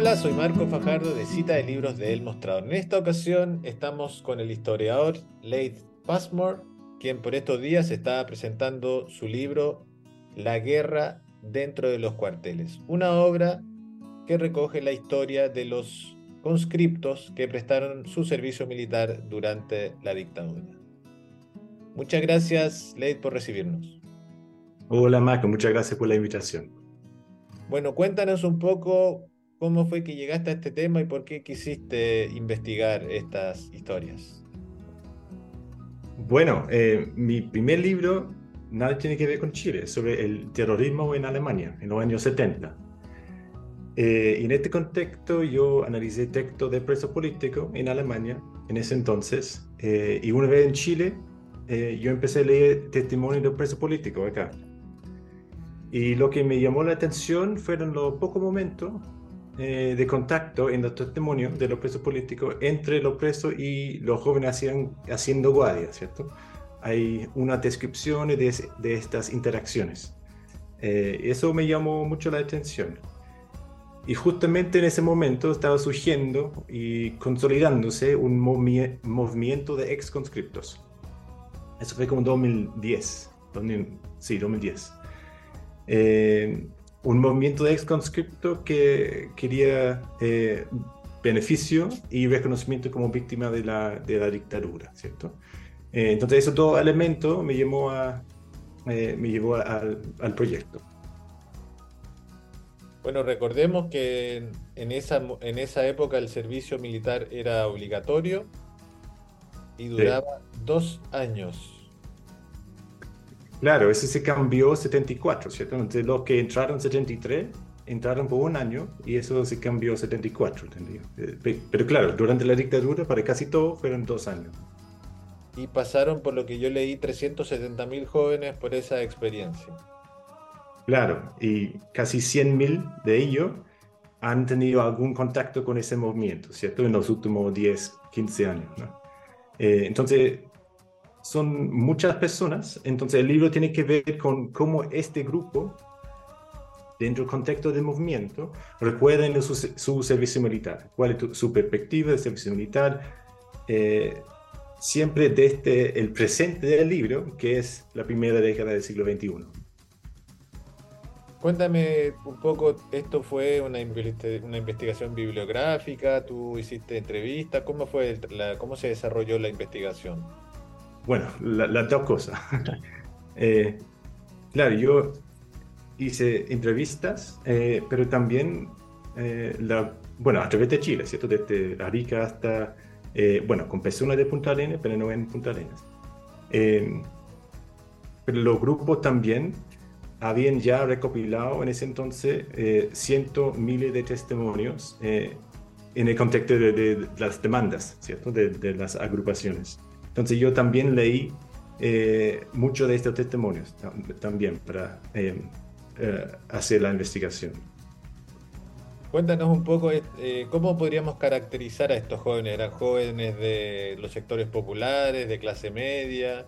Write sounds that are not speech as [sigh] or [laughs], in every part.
Hola, soy Marco Fajardo de Cita de Libros de El Mostrador. En esta ocasión estamos con el historiador Leith Passmore, quien por estos días está presentando su libro La guerra dentro de los cuarteles, una obra que recoge la historia de los conscriptos que prestaron su servicio militar durante la dictadura. Muchas gracias, Leith, por recibirnos. Hola, Marco, muchas gracias por la invitación. Bueno, cuéntanos un poco cómo fue que llegaste a este tema y por qué quisiste investigar estas historias. Bueno, eh, mi primer libro nada tiene que ver con Chile, sobre el terrorismo en Alemania en los años 70. Eh, y en este contexto yo analicé textos de presos políticos en Alemania en ese entonces. Eh, y una vez en Chile, yo empecé a leer testimonios de presos políticos acá. Y lo que me llamó la atención fueron los pocos momentos eh, de contacto en los testimonios de los presos políticos entre los presos y los jóvenes hacían, haciendo guardia, ¿cierto? Hay unas descripciones de, de estas interacciones. Eh, eso me llamó mucho la atención. Y justamente en ese momento estaba surgiendo y consolidándose un movimiento de ex conscriptos. Eso fue como 2010, sí, 2010. Eh, un movimiento de ex conscripto que quería eh, beneficio y reconocimiento como víctima de la, de la dictadura, ¿cierto? Eh, entonces, esos dos elementos me llevó, a, me llevó al, al, proyecto. Bueno, recordemos que en esa, en esa época el servicio militar era obligatorio y duraba dos años. Claro, ese se cambió 74, ¿cierto? Entonces los que entraron 73 entraron por un año y eso se cambió 74, ¿entendido? Eh, pero claro, durante la dictadura para casi todo fueron dos años. Y pasaron, por lo que yo leí, 370 mil jóvenes por esa experiencia. Claro, y casi 100 mil de ellos han tenido algún contacto con ese movimiento, ¿cierto? En los últimos 10, 15 años, ¿no? Eh, entonces, son muchas personas, entonces el libro tiene que ver con cómo este grupo, dentro del contexto del movimiento, recuerda su, su servicio militar, cuál es su perspectiva de servicio militar, eh, siempre desde el presente del libro, que es la primera década del siglo XXI. Cuéntame un poco, esto fue una, una investigación bibliográfica, tú hiciste entrevistas, ¿cómo, fue la, ¿cómo se desarrolló la investigación? Bueno, las dos cosas. Eh, claro, yo hice entrevistas, eh, pero también, eh, la, bueno, a través de Chile, ¿cierto? Desde Arica hasta, bueno, con personas de Punta Arenas, pero no en Punta Arenas. pero los grupos también habían ya recopilado en ese entonces cientos, miles de testimonios en el contexto de, las demandas, ¿cierto? de las agrupaciones. Entonces yo también leí eh, mucho de estos testimonios también para eh, eh, hacer la investigación. Cuéntanos un poco cómo podríamos caracterizar a estos jóvenes. ¿Eran jóvenes de los sectores populares, de clase media?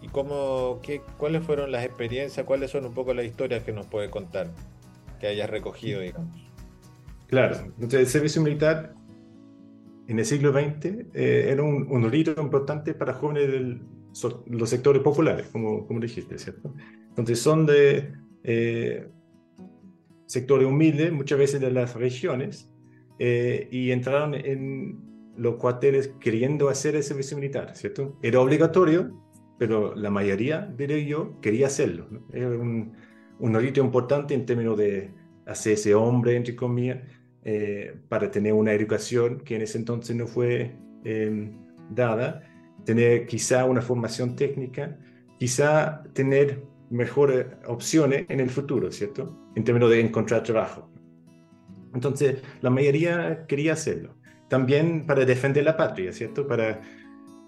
¿Y cómo, qué, cuáles fueron las experiencias, cuáles son un poco las historias que nos puede contar, que hayas recogido, digamos? Claro, entonces el servicio militar en el siglo XX eh, era un, un, rito importante para jóvenes de los sectores populares, como, como dijiste, ¿cierto? Entonces son de eh, sectores humildes, muchas veces de las regiones, eh, y entraron en los cuarteles queriendo hacer el servicio militar, ¿cierto? Era obligatorio, pero la mayoría, de ellos quería hacerlo. ¿no? Era un, un rito importante en términos de hacerse hombre, entre comillas, eh, para tener una educación que en ese entonces no fue em, dada, tener quizá una formación técnica, quizá tener mejores opciones en el futuro, ¿cierto? En términos de encontrar trabajo. Entonces, la mayoría quería hacerlo. También para defender la patria, ¿cierto? Para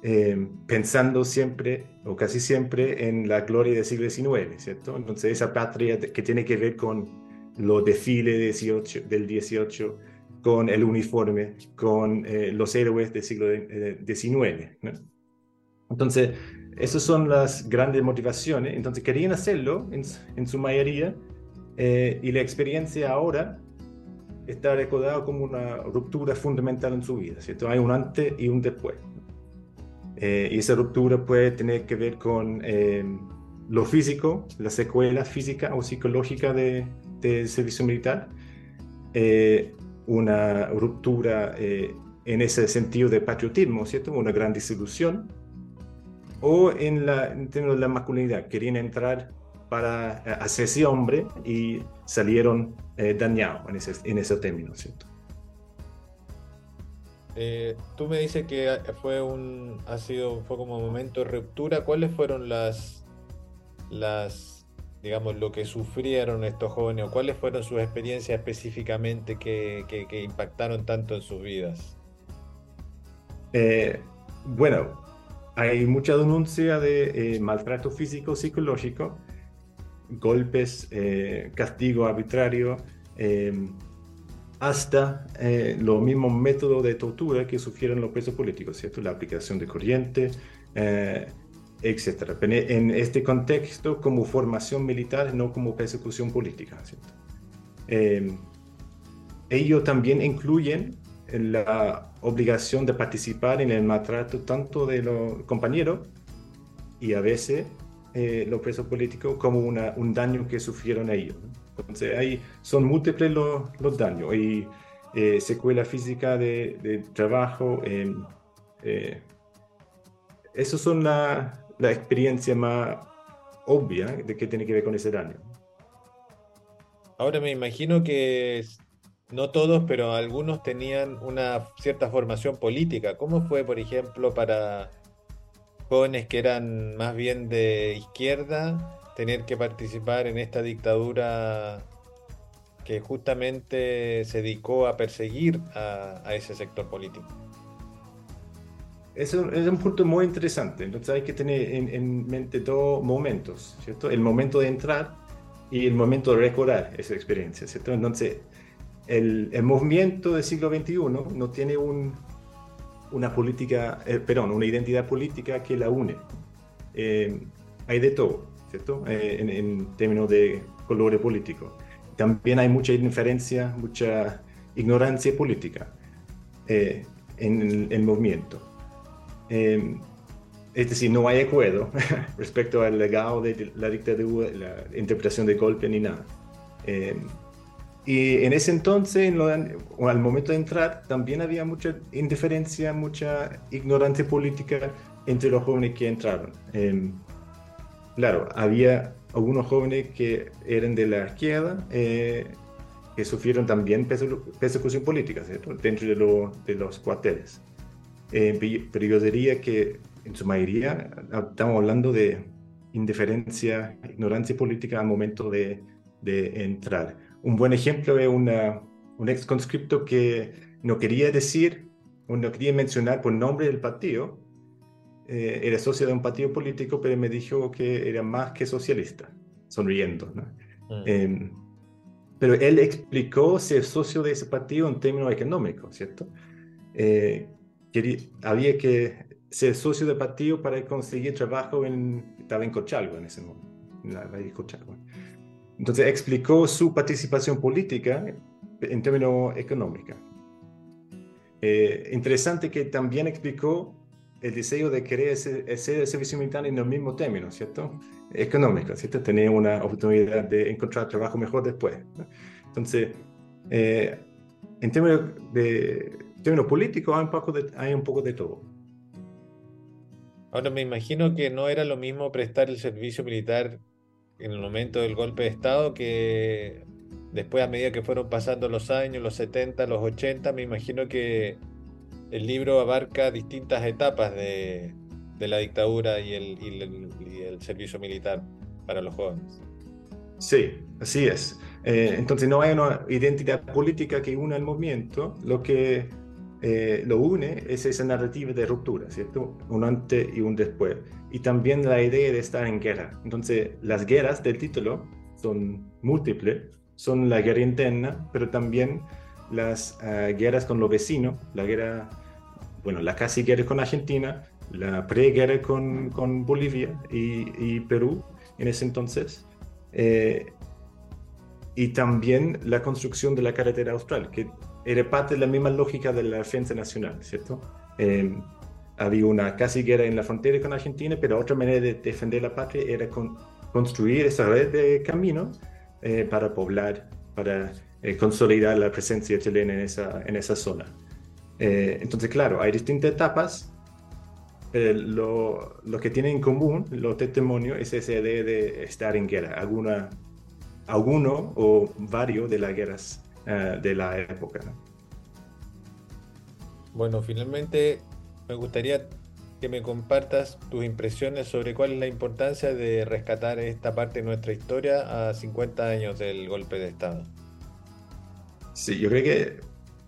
em, pensando siempre o casi siempre en la gloria del siglo XIX, ¿cierto? Entonces, esa patria que tiene que ver con los desfiles del 18 con el uniforme, con eh, los héroes del siglo XIX. Eh, Entonces, esas son las grandes motivaciones. Entonces, querían hacerlo en, su mayoría eh, y la experiencia ahora está recordado como una ruptura fundamental en su vida, ¿cierto? Hay un antes y un después. Eh, y esa ruptura puede tener que ver con eh, lo físico, la secuela física o psicológica del de servicio militar, eh, una ruptura en ese sentido de patriotismo, ¿cierto? Una gran desilusión, o en, la, en términos de la masculinidad, querían entrar para hacerse hombre y salieron dañados en ese, en ese término, ¿cierto? Eh, tú me dices que fue un, ha sido, fue como un momento de ruptura. ¿Cuáles fueron las, las, digamos, lo que sufrieron estos jóvenes o cuáles fueron sus experiencias específicamente que, que, impactaron tanto en sus vidas? Eh, bueno, hay mucha denuncia de eh, maltrato físico, psicológico, golpes, castigo arbitrario hasta eh, los mismos métodos de tortura que sufrieron los presos políticos, ¿cierto? La aplicación de corriente, eh, etc. En este contexto, como formación militar, no como persecución política. Eh, también incluyen la obligación de participar en el maltrato tanto de los compañeros y a veces eh, los presos políticos como una, un daño que sufrieron ellos. Entonces, ahí son múltiples los, los daños y eh, secuela física de, de trabajo. Em, eh, esas son la, la, experiencia más obvia de que tiene que ver con ese daño. Ahora me imagino que no todos, pero algunos tenían una cierta formación política. ¿Cómo fue, por ejemplo, para jóvenes que eran más bien de izquierda tener que participar en esta dictadura que justamente se dedicó a perseguir a, ese sector político. Eso es un punto muy interesante. Entonces hay que tener en, mente dos momentos, ¿cierto? El momento de entrar y el momento de recordar esa experiencia, ¿cierto? Entonces, el, el movimiento del siglo XXI no tiene un, una política, eh, perdón, una identidad política que la une. Eh, hay de todo, ¿cierto? Eh, en, términos de colores políticos. También hay mucha indiferencia, mucha ignorancia política en el, movimiento. Es decir, no hay acuerdo [laughs] respecto al legado de la dictadura, la interpretación de golpe ni nada. Y en ese entonces, o al momento de entrar, también había mucha indiferencia, mucha ignorancia política entre los jóvenes que entraron. Em, claro, había algunos jóvenes que eran de la izquierda, eh, que sufrieron también persecución política dentro de, de, los cuarteles. Eh, pero yo diría que en su mayoría estamos hablando de indiferencia, ignorancia política al momento de, de entrar. Un buen ejemplo es una, un ex conscripto que no quería decir o no quería mencionar por nombre del partido. Eh, era socio de un partido político, pero me dijo que era más que socialista, sonriendo. Mm. Em, pero él explicó ser socio de ese partido en términos económicos, ¿cierto? Eh, quería, había que ser socio del partido para conseguir trabajo en, estaba en Cochalgo en ese momento, en la, de Cochalgo. Entonces explicó su participación política en términos económicos. Eh, interesante que también explicó el deseo de querer hacer el servicio militar en los mismos términos, ¿cierto? Económico, ¿cierto? Tener una oportunidad de encontrar trabajo mejor después. Entonces, eh, en términos, de, términos políticos hay un, poco de, hay un poco de todo. Ahora me imagino que no era lo mismo prestar el servicio militar en el momento del golpe de Estado que después a medida que fueron pasando los años, los 70, los 80, me imagino que el libro abarca distintas etapas de, la dictadura y el, el, servicio militar para los jóvenes. Sí, así es. Eh, entonces no hay una identidad política que una el movimiento, lo que eh, lo une es esa narrativa de ruptura, ¿cierto? Un antes y un después. Y también la idea de estar en guerra. Entonces, las guerras del título son múltiples. Son la guerra interna, pero también las ah, guerras con los vecinos, la guerra, bueno, la casi guerra con Argentina, la preguerra con, con Bolivia y, Perú en ese entonces. Eh, y también la construcción de la carretera austral, que era parte de la misma lógica de la defensa nacional, ¿cierto? Eh, había una casi guerra en la frontera con Argentina, pero otra manera de defender la patria era con, construir esa red de caminos eh, para poblar, para eh, consolidar la presencia chilena en esa, en esa zona. Eh, entonces, claro, hay distintas etapas. lo, lo, que tienen en común los testimonios es esa idea de estar en guerra, alguna, alguno o varios de las guerras de la época. Bueno, finalmente me gustaría que me compartas tus impresiones sobre cuál es la importancia de rescatar esta parte de nuestra historia a 50 años del golpe de Estado. Sí, yo creo que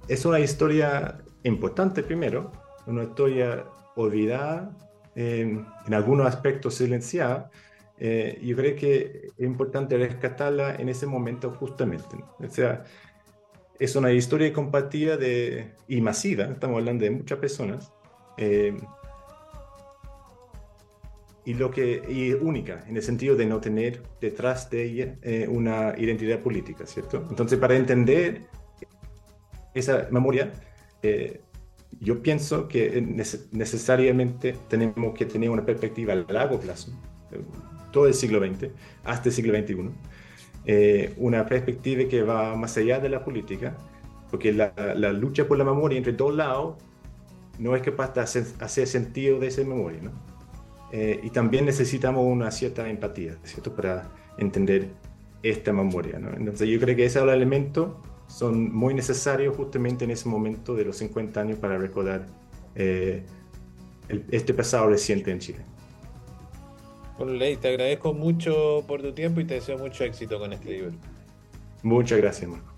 es una historia importante primero, una historia olvidada, en algunos aspectos silenciada. Eh, yo creo que es importante rescatarla en ese momento justamente. O sea, es una historia compartida de, y masiva, estamos hablando de muchas personas, eh, y lo que y única en el sentido de no tener detrás de ella eh, una identidad política, ¿cierto? Entonces, para entender esa memoria, eh, yo pienso que necesariamente tenemos que tener una perspectiva a largo plazo, todo el siglo XX, hasta el siglo XXI, una perspectiva que va más allá de la política, porque la, la lucha por la memoria entre dos lados no es capaz de hacer, sentido de esa memoria, ¿no? Eh, y también necesitamos una cierta empatía, ¿cierto? Para entender esta memoria, ¿no? Entonces yo creo que esos elementos son muy necesarios justamente en ese momento de los 50 años para recordar eh, este pasado reciente en Chile. Bueno, te agradezco mucho por tu tiempo y te deseo mucho éxito con este libro. Muchas gracias, Marco.